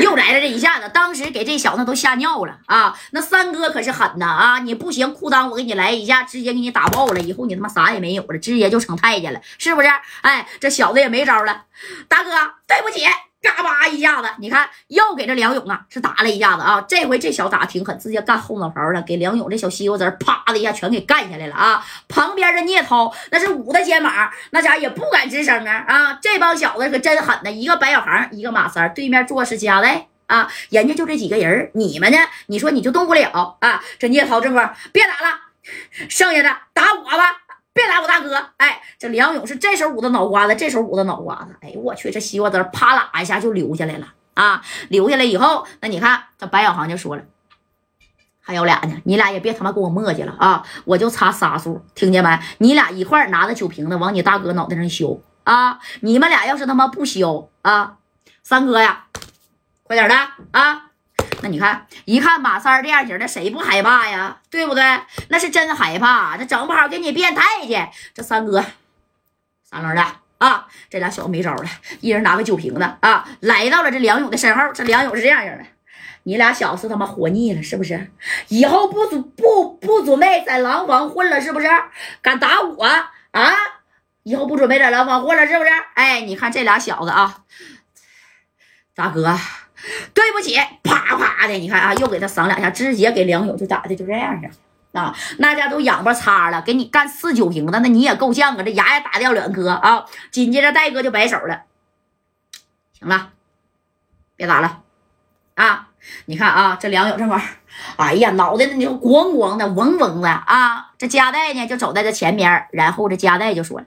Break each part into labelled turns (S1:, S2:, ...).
S1: 又来了这一下子，当时给这小子都吓尿了啊！那三哥可是狠呐啊！你不行，裤裆我给你来一下，直接给你打爆了，以后你他妈啥也没有了，直接就成太监了，是不是？哎，这小子也没招了，大哥，对不起。嘎巴一下子，你看又给这梁勇啊是打了一下子啊！这回这小子打挺狠，直接干后脑勺了，给梁勇这小西瓜子啪的一下全给干下来了啊！旁边的聂涛那是捂着肩膀，那家也不敢吱声啊啊！这帮小子可真狠呐，一个白小航，一个马三，对面坐是加代啊，人家就这几个人，你们呢？你说你就动不了啊？这聂涛正光别打了，剩下的打我吧。别打我大哥！哎，这梁勇是这手捂的脑瓜子，这手捂的脑瓜子。哎呦我去，这西瓜汁啪啦一下就流下来了啊！流下来以后，那你看这白小航就说了，还有俩呢，你俩也别他妈跟我磨叽了啊！我就差仨数，听见没？你俩一块拿着酒瓶子往你大哥脑袋上削啊！你们俩要是他妈不削啊，三哥呀，快点的啊！那你看，一看马三这样型的，谁不害怕呀？对不对？那是真害怕，这整不好给你变态去。这三哥，三轮的啊，这俩小子没招了，一人拿个酒瓶子啊，来到了这梁勇的身后。这梁勇是这样型的，你俩小子他妈活腻了是不是？以后不准不不准备在廊坊混了是不是？敢打我啊？以后不准备在廊坊混了是不是？哎，你看这俩小子啊，大哥。对不起，啪啪的，你看啊，又给他赏两下，直接给梁勇就打的就这样式啊，那家都仰巴擦了，给你干四九瓶子，那你也够呛啊，这牙也打掉两颗啊。紧接着戴哥就摆手了，行了，别打了啊！你看啊，这梁勇这会儿，哎呀，脑袋那就咣咣的，嗡嗡的啊。这加代呢就走在这前面，然后这加代就说了：“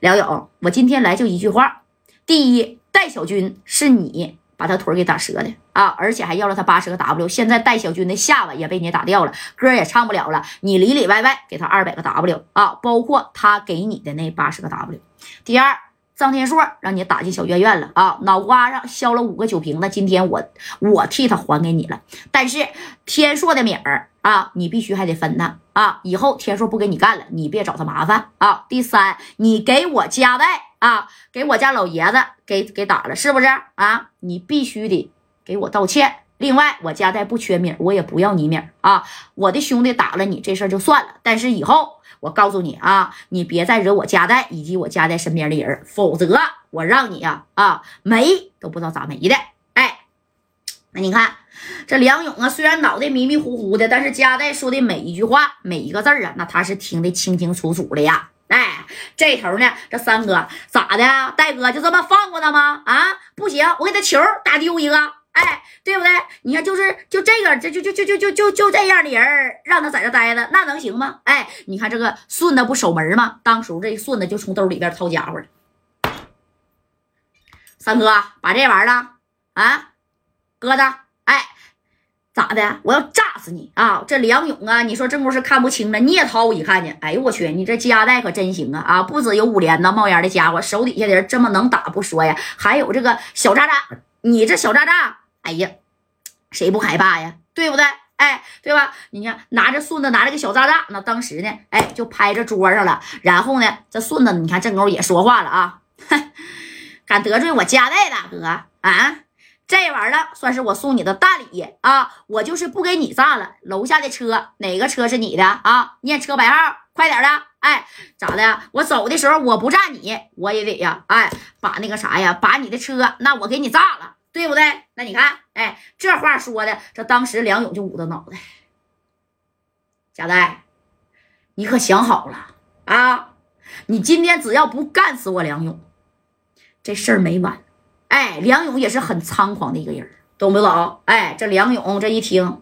S1: 梁勇，我今天来就一句话，第一，戴小军是你。”把他腿给打折的啊，而且还要了他八十个 W。现在戴小军的下巴也被你打掉了，歌也唱不了了。你里里外外给他二百个 W 啊，包括他给你的那八十个 W。第二，张天硕让你打进小院院了啊，脑瓜上削了五个酒瓶子，今天我我替他还给你了。但是天硕的米儿啊，你必须还得分他啊，以后天硕不给你干了，你别找他麻烦啊。第三，你给我加代。啊，给我家老爷子给给打了，是不是啊？你必须得给我道歉。另外，我家代不缺米，我也不要你米啊。我的兄弟打了你这事儿就算了，但是以后我告诉你啊，你别再惹我家代以及我家代身边的人，否则我让你呀啊没都不知道咋没的。哎，那你看这梁勇啊，虽然脑袋迷迷糊糊的，但是家代说的每一句话每一个字啊，那他是听得清清楚楚的呀。哎，这头呢，这三哥咋的？戴哥就这么放过他吗？啊，不行，我给他球打丢一个，哎，对不对？你看，就是就这个，这就就就就就就就这样的人，让他在这待着，那能行吗？哎，你看这个顺子不守门吗？当时这顺子就从兜里边掏家伙了。三哥，把这玩意儿啊，搁着，哎。咋的？我要炸死你啊！这梁勇啊，你说这不是看不清了。聂涛一看见，哎呦我去，你这家代可真行啊！啊，不止有五连呐，冒烟的家伙，手底下的人这么能打不说呀，还有这个小渣渣，你这小渣渣，哎呀，谁不害怕呀？对不对？哎，对吧？你看拿着顺子拿着个小渣渣，那当时呢，哎，就拍着桌上了。然后呢，这顺子你看正勾也说话了啊，哼，敢得罪我家代大哥啊？这玩意儿算是我送你的大礼啊！我就是不给你炸了。楼下的车哪个车是你的啊？念车牌号，快点的！哎，咋的？我走的时候我不炸你，我也得呀！哎，把那个啥呀，把你的车那我给你炸了，对不对？那你看，哎，这话说的，这当时梁勇就捂着脑袋。贾代，你可想好了啊？你今天只要不干死我梁勇，这事儿没完。哎，梁勇也是很猖狂的一个人，懂不懂？哎，这梁勇这一听，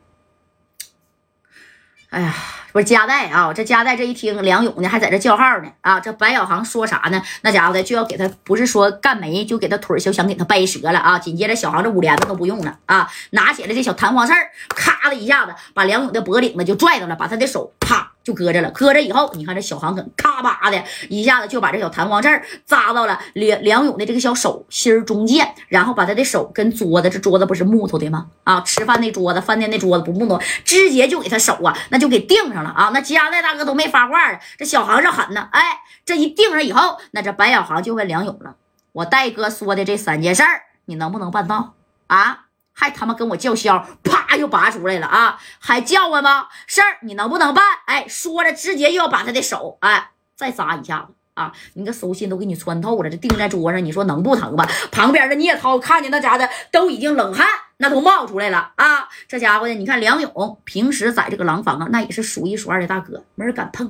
S1: 哎呀。不是加代啊！这加代这一听梁勇呢，还在这叫号呢啊！这白小航说啥呢？那家伙的就要给他，不是说干没，就给他腿就想给他掰折了啊！紧接着小航这五连子都不用了啊，拿起来这小弹簧刺，咔的一下子把梁勇的脖领子就拽到了，把他的手啪就搁着了。搁着以后，你看这小航可咔吧的一下子就把这小弹簧刺儿扎到了梁梁勇的这个小手心中间，然后把他的手跟桌子，这桌子不是木头的吗？啊，吃饭那桌子，饭店那桌子不木头，直接就给他手啊，那就给钉上。了啊！那加代大哥都没发话了，这小航是狠呢。哎，这一定上以后，那这白小航就问梁勇了：“我戴哥说的这三件事儿，你能不能办到啊？还他妈跟我叫嚣，啪又拔出来了啊！还叫唤吗？事儿你能不能办？哎，说着直接又要把他的手哎再扎一下子啊！你个手心都给你穿透了，这钉在桌上，你说能不疼吗？旁边的聂涛看见那家的都已经冷汗那都冒出来了啊！这家伙呢，你看梁勇平时在这个廊坊啊，那也是数一数二的大哥，没人敢碰，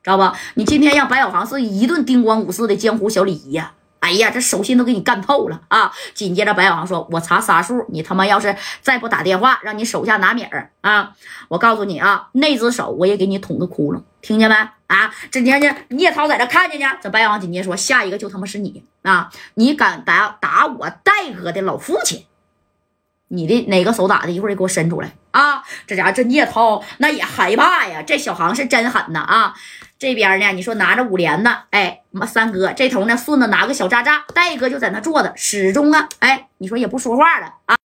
S1: 知道吧？你今天让白小航是一顿叮咣五四的江湖小礼仪呀！哎呀，这手心都给你干透了啊！紧接着白小航说：“我查仨数，你他妈要是再不打电话，让你手下拿米儿啊！我告诉你啊，那只手我也给你捅个窟窿，听见没？啊！这天呢，聂涛在这看见呢。这白小航紧接着说：下一个就他妈是你啊！你敢打打我戴哥的老父亲？你的哪个手打的？一会儿给我伸出来啊！这家伙这聂涛那也害怕呀！这小航是真狠呐啊！”这边呢，你说拿着五连呢，哎，三哥这头呢，顺子拿个小渣渣，戴哥就在那坐着，始终啊，哎，你说也不说话了啊。